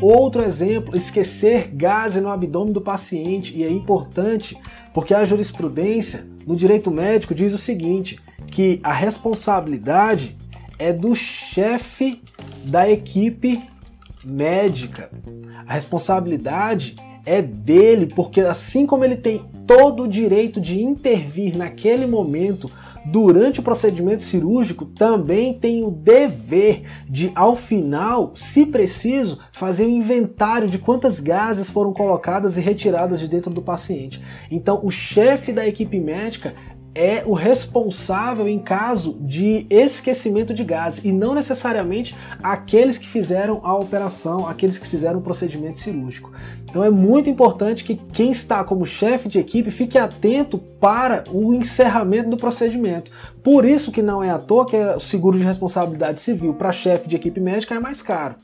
Outro exemplo, esquecer gás no abdômen do paciente, e é importante porque a jurisprudência no direito médico diz o seguinte, que a responsabilidade é do chefe da equipe médica. A responsabilidade é dele, porque assim como ele tem todo o direito de intervir naquele momento durante o procedimento cirúrgico, também tem o dever de, ao final, se preciso, fazer um inventário de quantas gases foram colocadas e retiradas de dentro do paciente. Então, o chefe da equipe médica é o responsável em caso de esquecimento de gás e não necessariamente aqueles que fizeram a operação, aqueles que fizeram o procedimento cirúrgico. Então é muito importante que quem está como chefe de equipe fique atento para o encerramento do procedimento. Por isso que não é à toa que o seguro de responsabilidade civil para chefe de equipe médica é mais caro.